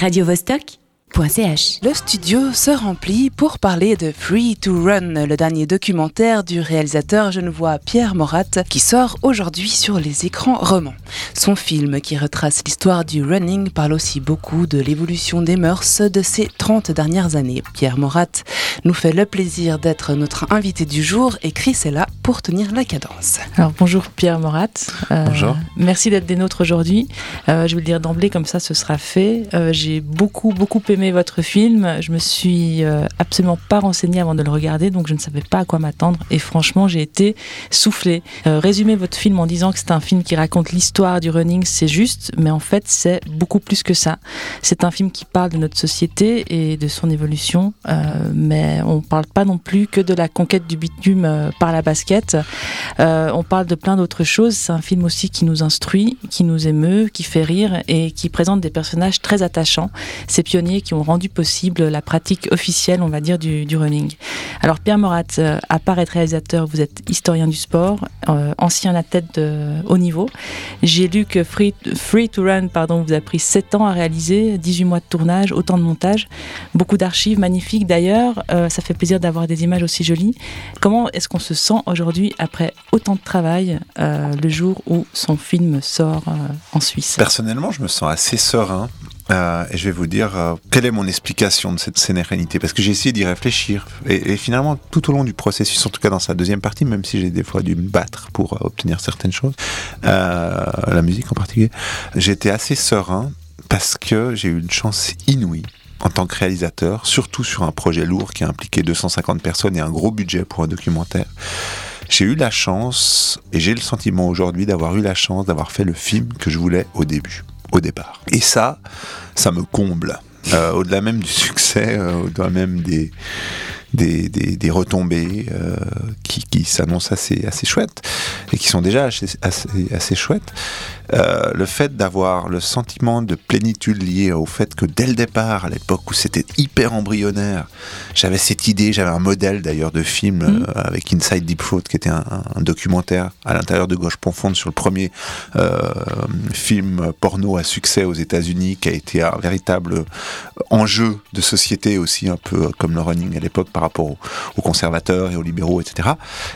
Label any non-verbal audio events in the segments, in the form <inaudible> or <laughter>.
radiovostok.ch. Le studio se remplit pour parler de Free to Run, le dernier documentaire du réalisateur genevois Pierre Morat qui sort aujourd'hui sur les écrans romans. Son film qui retrace l'histoire du running parle aussi beaucoup de l'évolution des mœurs de ces 30 dernières années. Pierre Morat nous fait le plaisir d'être notre invité du jour et Chris est là pour tenir la cadence. Alors bonjour Pierre Morat. Euh, bonjour. Merci d'être des nôtres aujourd'hui. Euh, je vais le dire d'emblée comme ça ce sera fait. Euh, j'ai beaucoup beaucoup aimé votre film. Je me suis euh, absolument pas renseignée avant de le regarder donc je ne savais pas à quoi m'attendre et franchement j'ai été soufflée. résumer votre film en disant que c'est un film qui raconte l'histoire du running c'est juste mais en fait c'est beaucoup plus que ça. C'est un film qui parle de notre société et de son évolution mais on parle pas non plus que de la conquête du bitume par la basket euh, on parle de plein d'autres choses. C'est un film aussi qui nous instruit, qui nous émeut, qui fait rire et qui présente des personnages très attachants. Ces pionniers qui ont rendu possible la pratique officielle, on va dire, du, running. Alors Pierre Morat, euh, à part être réalisateur, vous êtes historien du sport, euh, ancien athlète de haut niveau. J'ai lu que Free, to Run pardon, vous a pris 7 ans à réaliser, 18 mois de tournage, autant de montage, beaucoup d'archives magnifiques d'ailleurs. ça fait plaisir d'avoir des images aussi jolies. Comment est-ce qu'on se sent aujourd'hui après autant de travail, euh, le jour où son film sort euh, en Suisse? Personnellement, je me sens assez serein. Euh, et je vais vous dire quelle est mon explication de cette sérénité, parce que j'ai essayé d'y réfléchir. Et, finalement, tout au long du processus, en tout cas dans sa deuxième partie, même si j'ai des fois dû me battre pour obtenir certaines choses, la musique en particulier, j'étais assez serein parce que j'ai eu une chance inouïe en tant que réalisateur, surtout sur un projet lourd qui a impliqué 250 personnes et un gros budget pour un documentaire. J'ai eu la chance, et j'ai le sentiment aujourd'hui d'avoir eu la chance d'avoir fait le film que je voulais au début, au départ. Et ça, ça me comble. Euh, au-delà même du succès, euh, au-delà même des, des, des, retombées euh, qui, qui s'annoncent assez, assez chouettes et qui sont déjà assez, assez, assez chouettes. Euh, le fait d'avoir le sentiment de plénitude lié au fait que dès le départ, à l'époque où c'était hyper embryonnaire, j'avais cette idée, j'avais un modèle d'ailleurs de film mmh. euh, avec Inside Deep Throat qui était un, un documentaire à l'intérieur de Gauche Profonde sur le premier film porno à succès aux États-Unis qui a été un véritable enjeu de société aussi un peu comme le running à l'époque par rapport aux, conservateurs et aux libéraux, etc.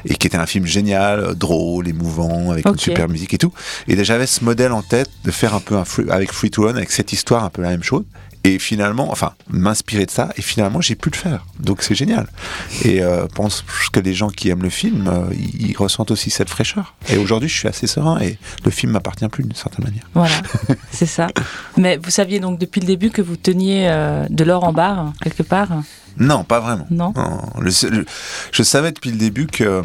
Et qui était un film génial, drôle, émouvant, avec une super musique et tout. Et j'avais ce modèle en tête de faire un peu un avec Free to Run, avec cette histoire un peu la même chose. Et finalement, enfin, m'inspirer de ça, et finalement, j'ai pu le faire. Donc c'est génial. Et euh, pense que les gens qui aiment le film, euh, ils, ressentent aussi cette fraîcheur. Et aujourd'hui, je suis assez serein, et le film m'appartient plus d'une certaine manière. Voilà, <laughs> c'est ça. Mais vous saviez donc depuis le début que vous teniez euh, de l'or en barre, quelque part? Non, pas vraiment. Non. je savais depuis le début que euh,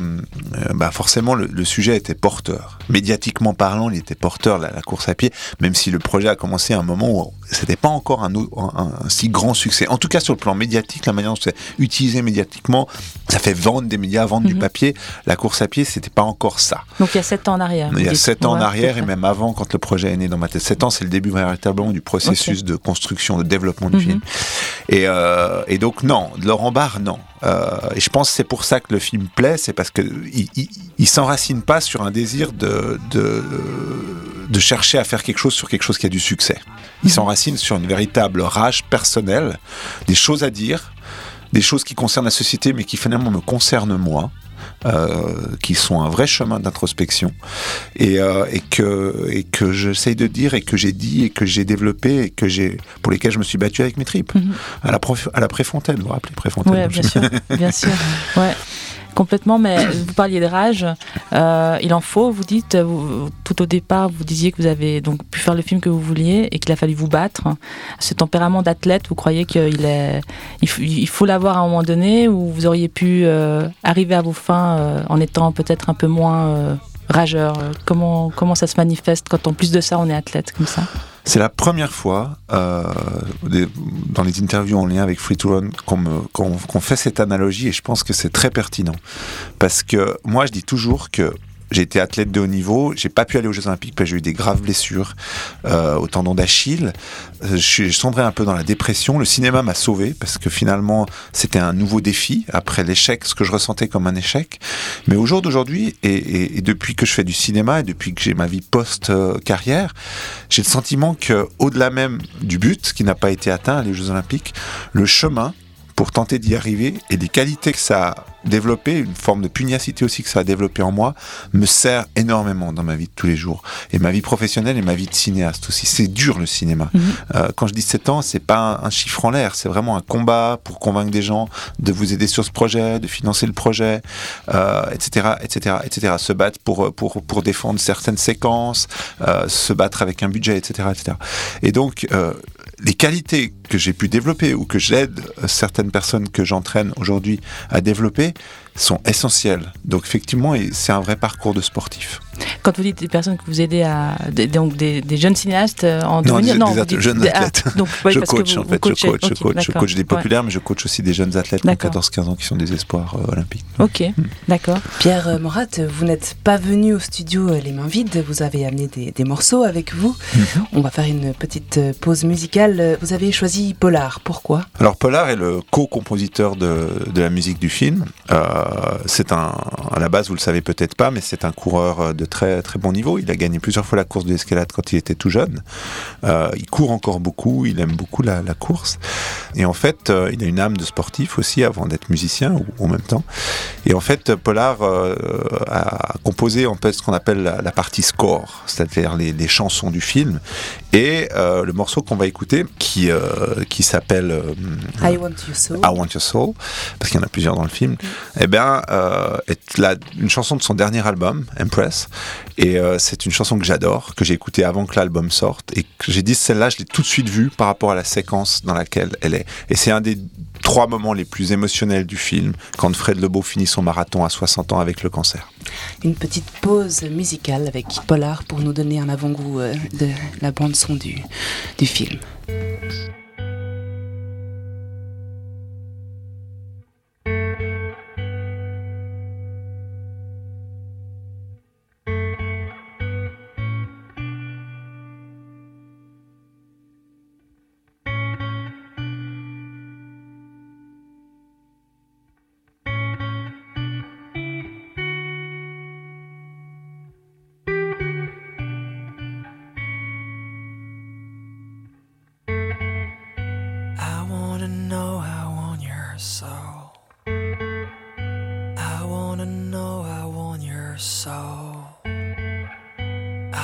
bah forcément le, sujet était porteur. Médiatiquement parlant, il était porteur la, la, course à pied, même si le projet a commencé à un moment où c'était pas encore un, un, si grand succès. En tout cas, sur le plan médiatique, la manière dont c'est utilisé médiatiquement, ça fait vendre des médias, vendre du mhm. papier. La course à pied, c'était pas encore ça. Donc il y a sept ans en arrière. Il y a sept ans en arrière et même avant, quand le projet est né dans ma tête. Sept ans, c'est le début véritablement du processus de construction, de développement du mhm. film. Et, euh, et donc non, Laurent Barre, non. Euh, et je pense que c'est pour ça que le film plaît, c'est parce que il, s'enracine pas sur un désir de, de, chercher à faire quelque chose sur quelque chose qui a du succès. Il s'enracine sur une véritable rage personnelle, des choses à dire, des choses qui concernent la société mais qui finalement me concernent moi. Euh, qui sont un vrai chemin d'introspection. Et, euh, et, que, et que j'essaye de dire et que j'ai dit et que j'ai développé et que j'ai pour lesquels je me suis battu avec mes tripes. Mhm. à la à la Préfontaine vous vous rappelez Préfontaine. Ouais, bien sûr bien sûr. <laughs> Ouais complètement, mais vous parliez de rage. Euh, il en faut, vous dites, tout au départ, vous disiez que vous avez donc pu faire le film que vous vouliez et qu'il a fallu vous battre. Ce tempérament d'athlète, vous croyez qu'il est, il faut l'avoir à un moment donné ou vous auriez pu euh, arriver à vos fins euh, en étant peut-être un peu moins rageur? Comment, comment ça se manifeste quand en plus de ça on est athlète comme ça? C'est la première fois euh, dans les interviews en lien avec Free to Run qu'on fait cette analogie et je pense que c'est très pertinent. Parce que moi je dis toujours que j'ai été athlète de haut niveau, j'ai pas pu aller aux Jeux Olympiques parce que j'ai eu des graves blessures euh, au tendon d'Achille. Euh, je sombré un peu dans la dépression. Le cinéma m'a sauvé parce que finalement c'était un nouveau défi après l'échec, ce que je ressentais comme un échec. Mais au jour d'aujourd'hui et, et, depuis que je fais du cinéma et depuis que j'ai ma vie post carrière, j'ai le sentiment que au-delà même du but qui n'a pas été atteint les Jeux Olympiques, le chemin pour tenter d'y arriver et les qualités que ça a développé, une forme de pugnacité aussi que ça a développé en moi, me sert énormément dans ma vie de tous les jours. Et ma vie professionnelle et ma vie de cinéaste aussi. C'est dur le cinéma. Mhm. Euh, quand je dis 7 ans, c'est pas un, chiffre en l'air, c'est vraiment un combat pour convaincre des gens de vous aider sur ce projet, de financer le projet, etc., etc., etc. Se battre pour, pour, pour défendre certaines séquences, euh, se battre avec un budget, etc., etc. Et donc, euh, les qualités que j'ai pu développer ou que j'aide certaines personnes que j'entraîne aujourd'hui à développer sont essentielles. Donc effectivement, c'est un vrai parcours de sportif. Quand vous dites des personnes que vous aidez à donc des, jeunes cinéastes euh, en devenir, non, des, jeunes athlètes. donc, <laughs> je coach en fait, je coach, je coach, je coach des populaires, mais je coach aussi des jeunes athlètes de 14-15 ans qui sont des espoirs euh, olympiques. Ok, d'accord. Pierre euh, Morat, vous n'êtes pas venu au studio les mains vides, vous avez amené des, morceaux avec vous. Mhm. On va faire une petite pause musicale. Vous avez choisi Polar, pourquoi? Alors Polar est le co-compositeur de, de, la musique du film. c'est un, à la base, vous le savez peut-être pas, mais c'est un coureur de très très bon niveau. Il a gagné plusieurs fois la course de l'escalade quand il était tout jeune. Euh, il court encore beaucoup, il aime beaucoup la, course. Et en fait, euh, il a une âme de sportif aussi avant d'être musicien ou en même temps. Et en fait, Polar euh, a composé en fait ce qu'on appelle la, partie score, c'est-à-dire les, les, chansons du film. Et le morceau qu'on va écouter, qui qui s'appelle I Want Your Soul, I Want Your Soul, parce qu'il y en a plusieurs dans le film, mm. eh bien, est la, une chanson de son dernier album, Empress, et euh, c'est une chanson que j'adore, que j'ai écoutée avant que l'album sorte. Et que j'ai dit, celle-là, je l'ai tout de suite vue par rapport à la séquence dans laquelle elle est. Et c'est un des trois moments les plus émotionnels du film, quand Fred Lebeau finit son marathon à 60 ans avec le cancer. Une petite pause musicale avec Polar pour nous donner un avant-goût euh, de la bande-son du, du film.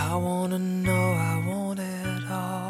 I wanna know, I want it all.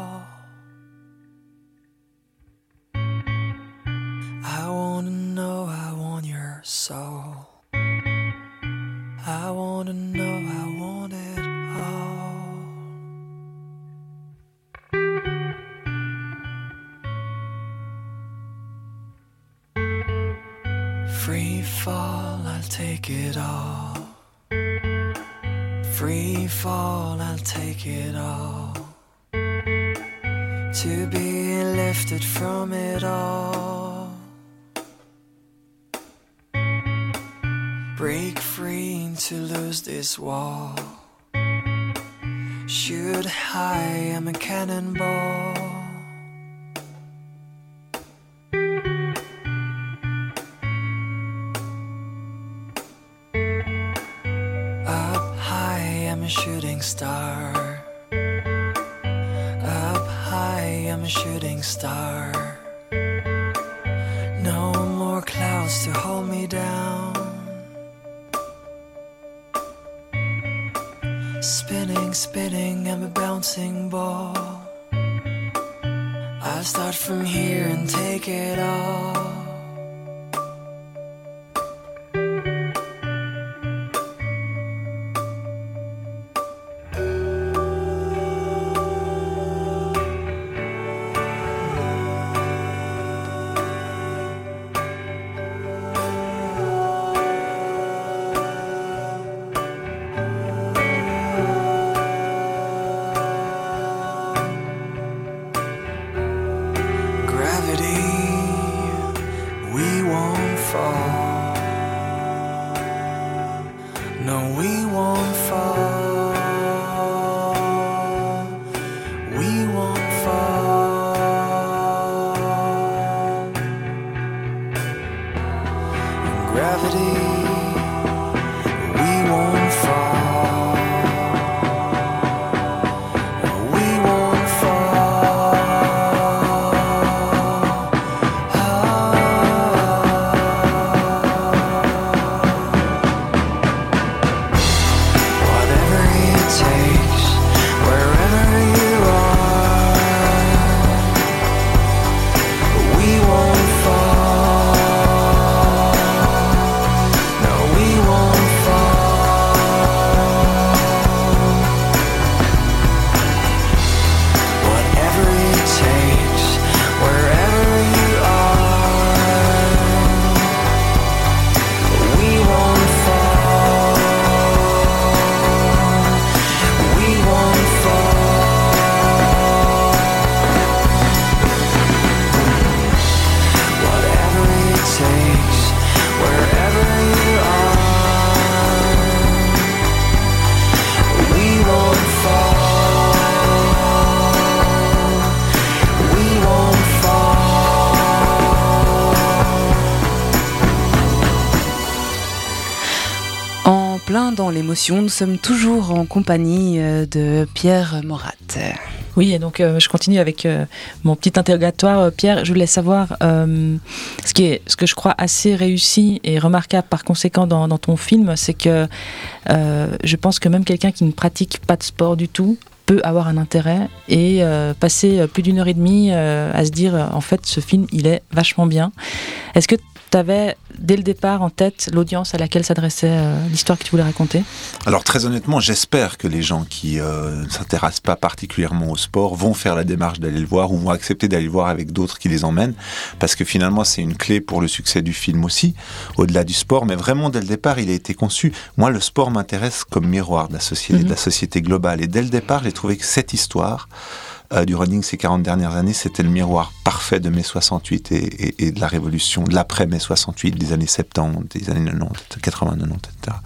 To lose this war. Shoot high, I'm a cannonball. gravity. every dans l'émotion. Nous sommes toujours en compagnie euh, de Pierre Morat. Oui, et donc euh, je continue avec euh, mon petit interrogatoire. Pierre, je voulais savoir ce, qui est, ce que je crois assez réussi et remarquable par conséquent dans, dans ton film, c'est que je pense que même quelqu'un qui ne pratique pas de sport du tout peut avoir un intérêt et passer plus d'une heure et demie à se dire en fait ce film il est vachement bien. Est-ce que tu avais dès le départ en tête l'audience à laquelle s'adressait euh, l'histoire que tu voulais raconter? Alors très honnêtement, j'espère que les gens qui euh, ne s'intéressent pas particulièrement au sport vont faire la démarche d'aller le voir ou vont accepter d'aller le voir avec d'autres qui les emmènent, parce que finalement c'est une clé pour le succès du film aussi, au-delà du sport, mais vraiment dès le départ il a été conçu. Moi le sport m'intéresse comme miroir de la société, de la mhm. société globale, et dès le départ j'ai trouvé que cette histoire euh, du running ces 40 dernières années, c'était le miroir parfait de mai 68 et, de la révolution, de l'après mai 68, des années 70, des années 90, 80, 90, etc.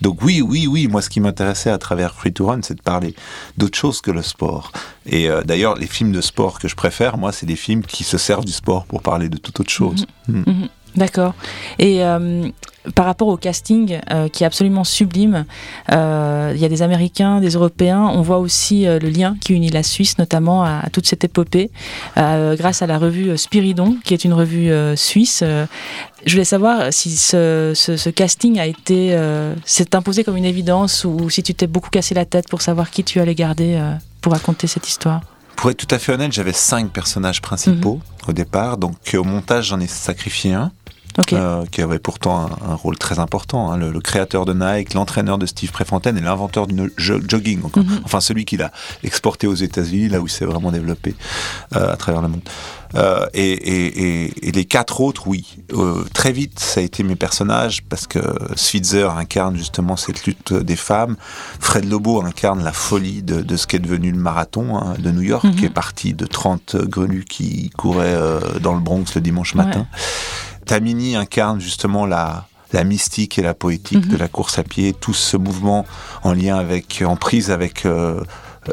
Donc oui, oui, oui, moi ce qui m'intéressait à travers Free to Run, c'est de parler d'autre chose que le sport. Et euh, d'ailleurs, les films de sport que je préfère, moi, c'est des films qui se servent du sport pour parler de toute autre chose. Mhm. Mm. D'accord. Et euh, par rapport au casting euh, qui est absolument sublime, euh, il y a des Américains, des Européens. On voit aussi le lien qui unit la Suisse, notamment à, toute cette épopée, grâce à la revue Spiridon, qui est une revue suisse. je voulais savoir si ce, casting a été s'est imposé comme une évidence ou si tu t'es beaucoup cassé la tête pour savoir qui tu allais garder pour raconter cette histoire. Pour être tout à fait honnête, j'avais cinq personnages principaux mhm. au départ, donc au montage j'en ai sacrifié un. Euh, qui avait pourtant un, rôle très important. Hein, le, créateur de Nike, l'entraîneur de Steve Prefontaine et l'inventeur du jogging. Mhm. Enfin, celui qui l'a exporté aux États-Unis, là où il s'est vraiment développé euh, à travers le monde. Euh, et, et, et, les quatre autres, oui. Euh, très vite, ça a été mes personnages parce que Switzer incarne justement cette lutte des femmes. Fred Lobo incarne la folie de, de ce qu'est devenu le marathon hein, de New York, mhm. qui est parti de 30 grenus qui couraient dans le Bronx le dimanche matin. Tamini incarne justement la, la mystique et la poétique de mhm. la course à pied, tout ce mouvement en lien avec, en prise avec euh,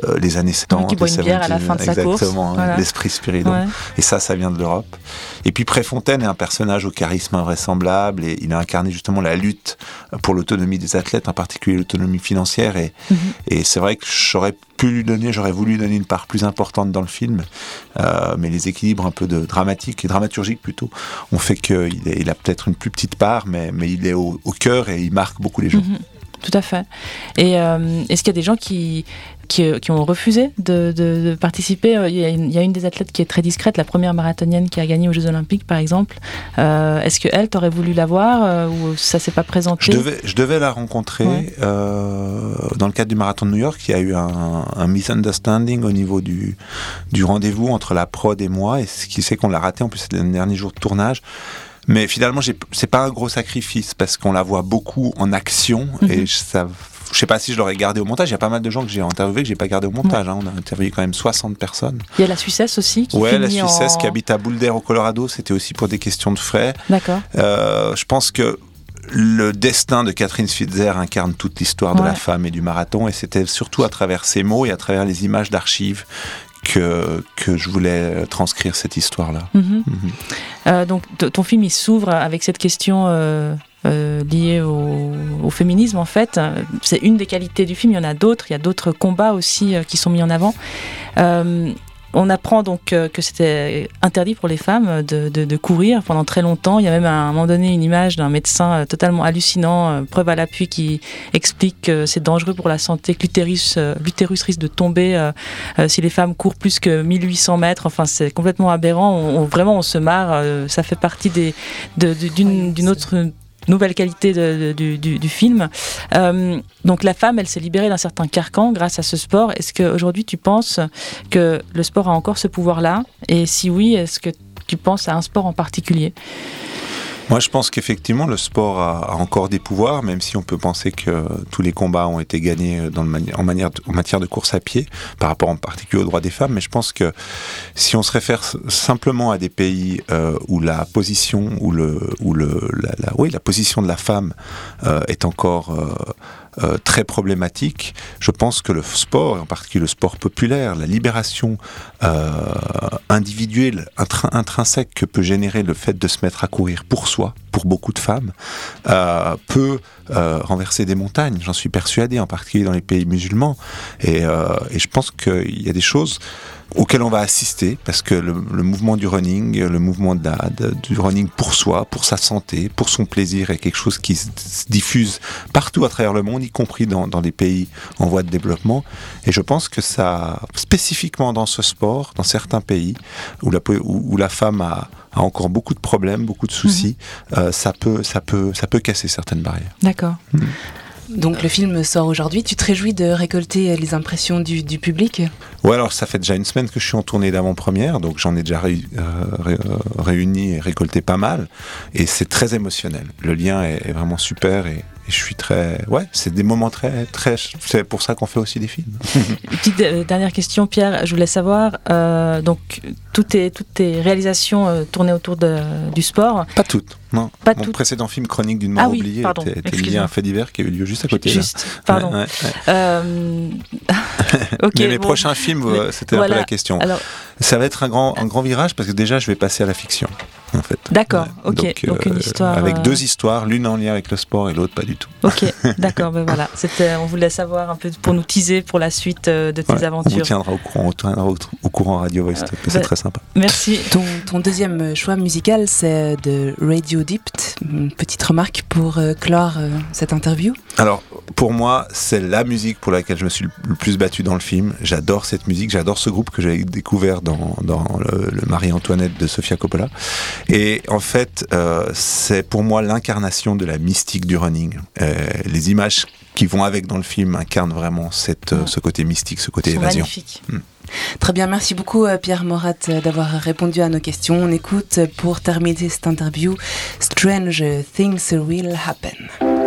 euh, les années 70. Qui boit une bière à la fin de sa course. Exactement, hein, l'esprit spiridon. Et ça, ça vient de l'Europe. Et puis Préfontaine est un personnage au charisme invraisemblable et il a incarné justement la lutte pour l'autonomie des athlètes, en particulier l'autonomie financière. Et, mhm. et c'est vrai que j'aurais pu lui donner, j'aurais voulu lui donner une part plus importante dans le film, euh, mais les équilibres un peu de dramatique et dramaturgique plutôt ont fait qu'il il a peut-être une plus petite part, mais, mais il est au, cœur et il marque beaucoup les gens. Mhm. Tout à fait. Et euh, est-ce qu'il y a des gens qui, qui, ont refusé de, participer. Euh, il y, a une, des athlètes qui est très discrète, la première marathonienne qui a gagné aux Jeux Olympiques, par exemple. Euh, est-ce que elle, t'aurais voulu la voir euh, ou ça s'est pas présenté je devais, je devais la rencontrer dans le cadre du marathon de New York. Il y a eu un, misunderstanding au niveau du, du rendez-vous entre la prod et moi, et ce qui c'est qu'on l'a raté. En plus, c'était le dernier jour de tournage. Mais finalement, c'est pas un gros sacrifice parce qu'on la voit beaucoup en action et mhm. ça je sais pas si je l'aurais gardé au montage. Il y a pas mal de gens que j'ai interviewés que j'ai pas gardé au montage. Hein. On a interviewé quand même 60 personnes. Il y a la Suissesse aussi qui Ouais, la Suissesse qui habite à Boulder au Colorado. C'était aussi pour des questions de frais. D'accord. Euh, je pense que le destin de Catherine Switzer incarne toute l'histoire de la femme et du marathon. Et c'était surtout à travers ces mots et à travers les images d'archives que, que je voulais transcrire cette histoire-là. Mhm. Mhm. Euh, donc ton film il s'ouvre avec cette question euh, euh, lié au, féminisme en fait. C'est une des qualités du film, il y en a d'autres, il y a d'autres combats aussi euh, qui sont mis en avant. Euh, on apprend donc que c'était interdit pour les femmes de, courir pendant très longtemps. Il y a même à un moment donné une image d'un médecin totalement hallucinant, preuve à l'appui, qui explique que c'est dangereux pour la santé, que l'utérus, risque de tomber si les femmes courent plus que 1800 mètres. Enfin, c'est complètement aberrant. vraiment, on se marre. ça fait partie d'une autre nouvelle qualité du, film. Euh, donc la femme, elle s'est libérée d'un certain carcan grâce à ce sport. Est-ce qu'aujourd'hui tu penses que le sport a encore ce pouvoir-là? Et si oui, est-ce que tu penses à un sport en particulier? Moi, je pense qu'effectivement, le sport a, encore des pouvoirs, même si on peut penser que tous les combats ont été gagnés manière, en matière de course à pied, par rapport en particulier aux droits des femmes. Mais je pense que si on se réfère simplement à des pays euh, où la position, où le, où le, la, oui, la position de la femme euh, est encore euh, très problématique. Je pense que le sport, et en particulier le sport populaire, la libération euh, individuelle, intrinsèque que peut générer le fait de se mettre à courir pour soi, beaucoup de femmes, euh, peut euh, renverser des montagnes. J'en suis persuadé, en particulier dans les pays musulmans. Et, euh, et je pense qu'il y a des choses auquel on va assister parce que le, mouvement du running, le mouvement de la, du running pour soi, pour sa santé, pour son plaisir est quelque chose qui se, se diffuse partout à travers le monde, y compris dans, dans des pays en voie de développement. Et je pense que ça, spécifiquement dans ce sport, dans certains pays où la, où la femme a, a encore beaucoup de problèmes, beaucoup de soucis, mmh. euh, ça peut, ça peut, ça peut casser certaines barrières. D'accord. Mmh. Donc le film sort aujourd'hui. Tu te réjouis de récolter les impressions du, du, public? Ouais, alors ça fait déjà une semaine que je suis en tournée d'avant-première, donc j'en ai déjà ré, euh, ré, réuni et récolté pas mal. Et c'est très émotionnel. Le lien est, est vraiment super et, et, je suis très. Ouais, c'est des moments très. très c'est pour ça qu'on fait aussi des films. <laughs> Petite euh, dernière question, Pierre. Je voulais savoir, euh, donc, toutes tes, toutes tes réalisations euh, tournées autour de, du sport Pas toutes. Non, pas mon tout. précédent film Chronique d'une mort ah oui, oubliée pardon, était, était lié à un fait divers qui a eu lieu juste à côté. Juste, là. pardon. Ouais, ouais, euh... <laughs> okay, Mais mes bon. prochains films, c'était voilà. un peu la question. Alors... Ça va être un grand, un grand virage parce que déjà, je vais passer à la fiction. En fait. D'accord, ok. Donc, Donc une histoire. Avec euh... deux histoires, l'une en lien avec le sport et l'autre pas du tout. Ok, <laughs> d'accord, ben voilà. On voulait savoir un peu pour nous teaser pour la suite euh, de tes ouais, aventures. On vous tiendra au courant, on tiendra au, au courant Radio Voice, euh, c'est ben, très sympa. Merci. Ton, ton deuxième choix musical, c'est de Radio Dipt. Une petite remarque pour euh, clore euh, cette interview Alors, pour moi, c'est la musique pour laquelle je me suis le plus battu dans le film. J'adore cette musique, j'adore ce groupe que j'avais découvert dans, dans le, le Marie-Antoinette de Sofia Coppola. Et en fait, euh, c'est pour moi l'incarnation de la mystique du running. Euh, les images qui vont avec dans le film incarnent vraiment cette, ouais. ce côté mystique, ce côté évasion. Magnifique. Hmm. Très bien, merci beaucoup Pierre Morat d'avoir répondu à nos questions. On écoute pour terminer cette interview Strange Things Will Happen.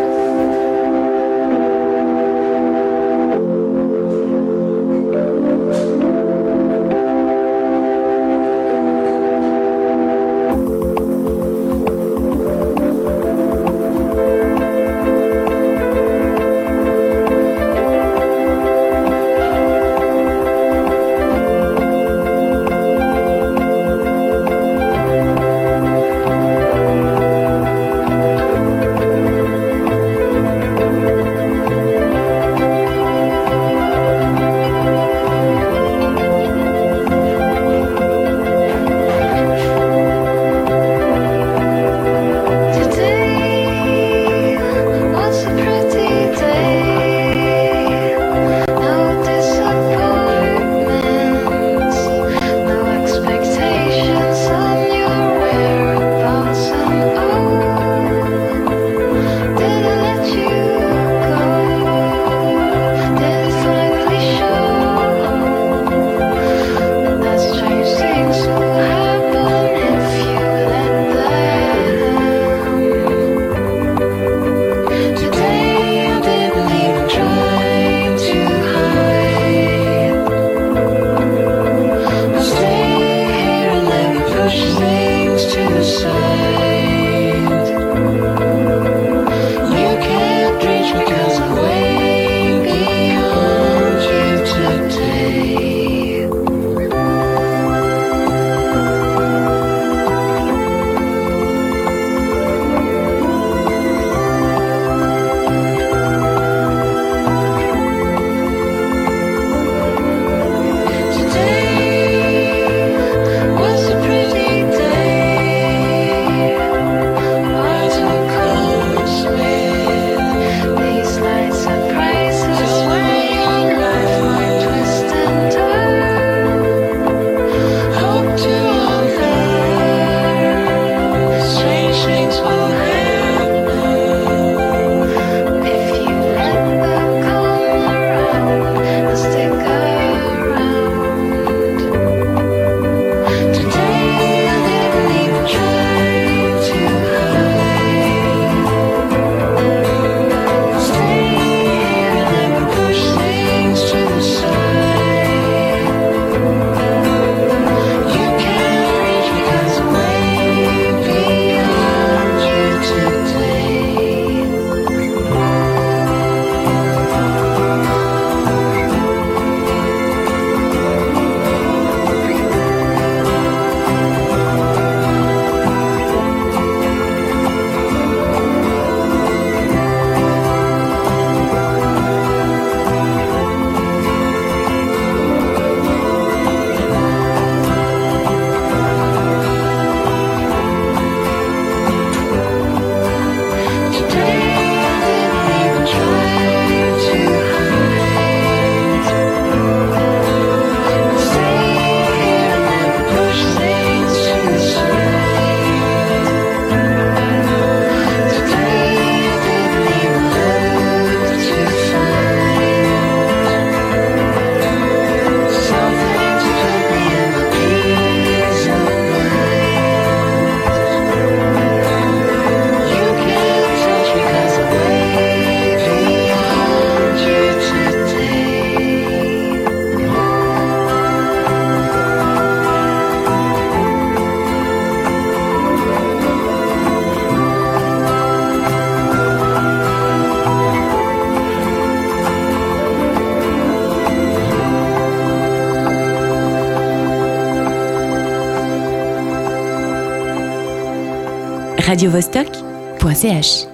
radiovostok.ch